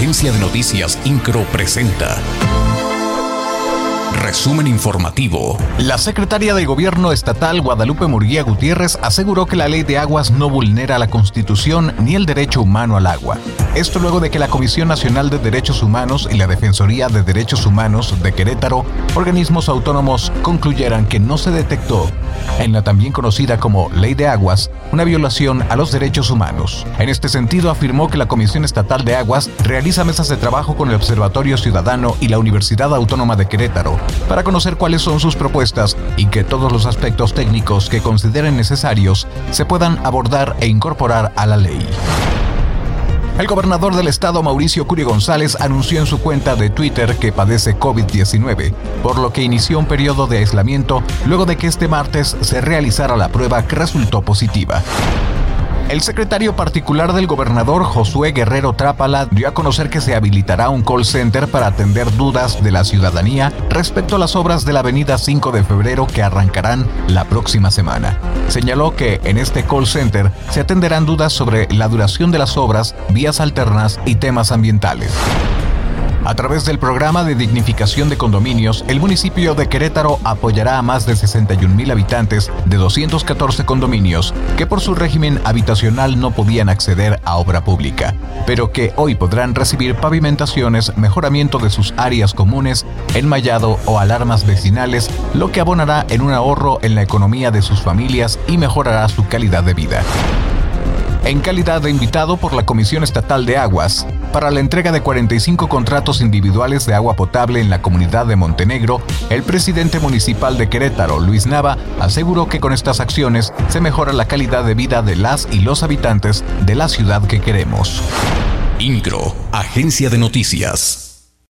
Agencia de Noticias Incro presenta. Resumen informativo. La secretaria de Gobierno estatal Guadalupe Murguía Gutiérrez aseguró que la ley de aguas no vulnera la Constitución ni el derecho humano al agua. Esto luego de que la Comisión Nacional de Derechos Humanos y la Defensoría de Derechos Humanos de Querétaro, organismos autónomos, concluyeran que no se detectó en la también conocida como Ley de Aguas, una violación a los derechos humanos. En este sentido, afirmó que la Comisión Estatal de Aguas realiza mesas de trabajo con el Observatorio Ciudadano y la Universidad Autónoma de Querétaro para conocer cuáles son sus propuestas y que todos los aspectos técnicos que consideren necesarios se puedan abordar e incorporar a la ley. El gobernador del estado, Mauricio Curi González, anunció en su cuenta de Twitter que padece COVID-19, por lo que inició un periodo de aislamiento luego de que este martes se realizara la prueba que resultó positiva. El secretario particular del gobernador Josué Guerrero Trápala dio a conocer que se habilitará un call center para atender dudas de la ciudadanía respecto a las obras de la avenida 5 de febrero que arrancarán la próxima semana. Señaló que en este call center se atenderán dudas sobre la duración de las obras, vías alternas y temas ambientales. A través del programa de dignificación de condominios, el municipio de Querétaro apoyará a más de 61 mil habitantes de 214 condominios que por su régimen habitacional no podían acceder a obra pública, pero que hoy podrán recibir pavimentaciones, mejoramiento de sus áreas comunes, enmayado o alarmas vecinales, lo que abonará en un ahorro en la economía de sus familias y mejorará su calidad de vida en calidad de invitado por la Comisión Estatal de Aguas para la entrega de 45 contratos individuales de agua potable en la comunidad de Montenegro, el presidente municipal de Querétaro, Luis Nava, aseguró que con estas acciones se mejora la calidad de vida de las y los habitantes de la ciudad que queremos. INCRO, Agencia de Noticias.